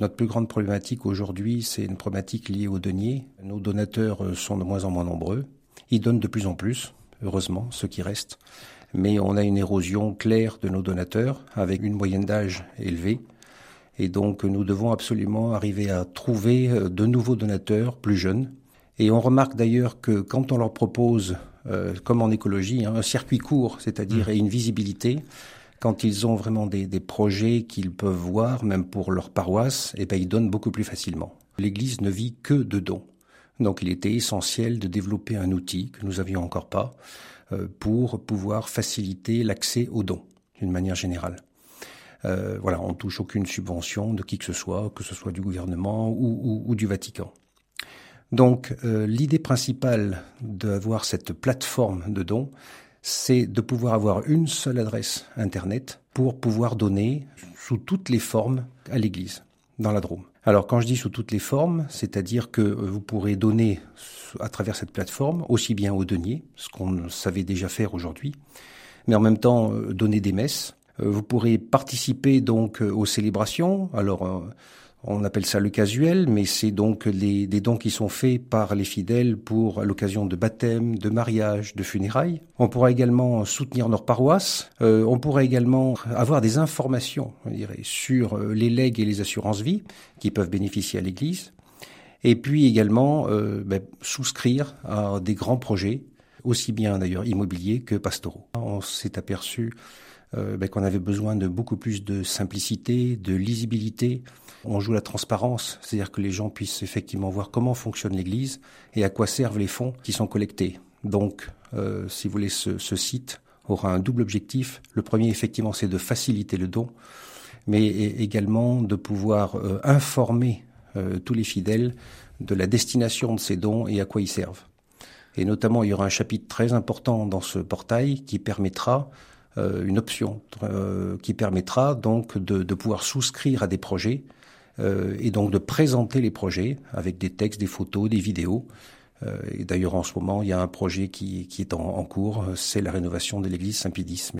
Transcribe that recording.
Notre plus grande problématique aujourd'hui, c'est une problématique liée aux deniers. Nos donateurs euh, sont de moins en moins nombreux. Ils donnent de plus en plus, heureusement, ceux qui restent. Mais on a une érosion claire de nos donateurs avec une moyenne d'âge élevée. Et donc nous devons absolument arriver à trouver euh, de nouveaux donateurs plus jeunes. Et on remarque d'ailleurs que quand on leur propose, euh, comme en écologie, hein, un circuit court, c'est-à-dire mmh. une visibilité, quand ils ont vraiment des, projets qu'ils peuvent voir, même pour leur paroisse, eh ben, ils donnent beaucoup plus facilement. L'Église ne vit que de dons. Donc il était essentiel de développer un outil que nous n'avions encore pas euh, pour pouvoir faciliter l'accès aux dons d'une manière générale. Euh, voilà, on touche aucune subvention de qui que ce soit, que ce soit du gouvernement ou, ou, ou du Vatican. Donc euh, l'idée principale d'avoir cette plateforme de dons, c'est de pouvoir avoir une seule adresse Internet pour pouvoir donner sous toutes les formes à l'Église, dans la Drôme. Alors quand je dis sous toutes les formes, c'est-à-dire que vous pourrez donner à travers cette plateforme aussi bien aux deniers, ce qu'on savait déjà faire aujourd'hui, mais en même temps euh, donner des messes. Euh, vous pourrez participer donc euh, aux célébrations. Alors on appelle ça le casuel, mais c'est donc des dons qui sont faits par les fidèles pour l'occasion de baptême, de mariage, de funérailles. On pourra également soutenir nos paroisses. Euh, on pourra également avoir des informations, sur euh, les legs et les assurances vie qui peuvent bénéficier à l'Église. Et puis également euh, ben, souscrire à des grands projets, aussi bien d'ailleurs immobiliers que pastoraux. On s'est aperçu euh, ben, qu'on avait besoin de beaucoup plus de simplicité, de lisibilité. On joue la transparence, c'est-à-dire que les gens puissent effectivement voir comment fonctionne l'Église et à quoi servent les fonds qui sont collectés. Donc, euh, si vous voulez, ce, ce, site aura un double objectif. Le premier, effectivement, c'est de faciliter le don, mais également de pouvoir euh, informer euh, tous les fidèles de la destination de ces dons et à quoi ils servent. Et notamment, il y aura un chapitre très important dans ce portail qui permettra euh, une option euh, qui permettra donc de, pouvoir souscrire à des projets euh, et donc de présenter les projets avec des textes, des photos, des vidéos. et d'ailleurs, en ce moment, il y a un projet qui, est en, en cours, c'est la rénovation de l'église Saint-Pédis.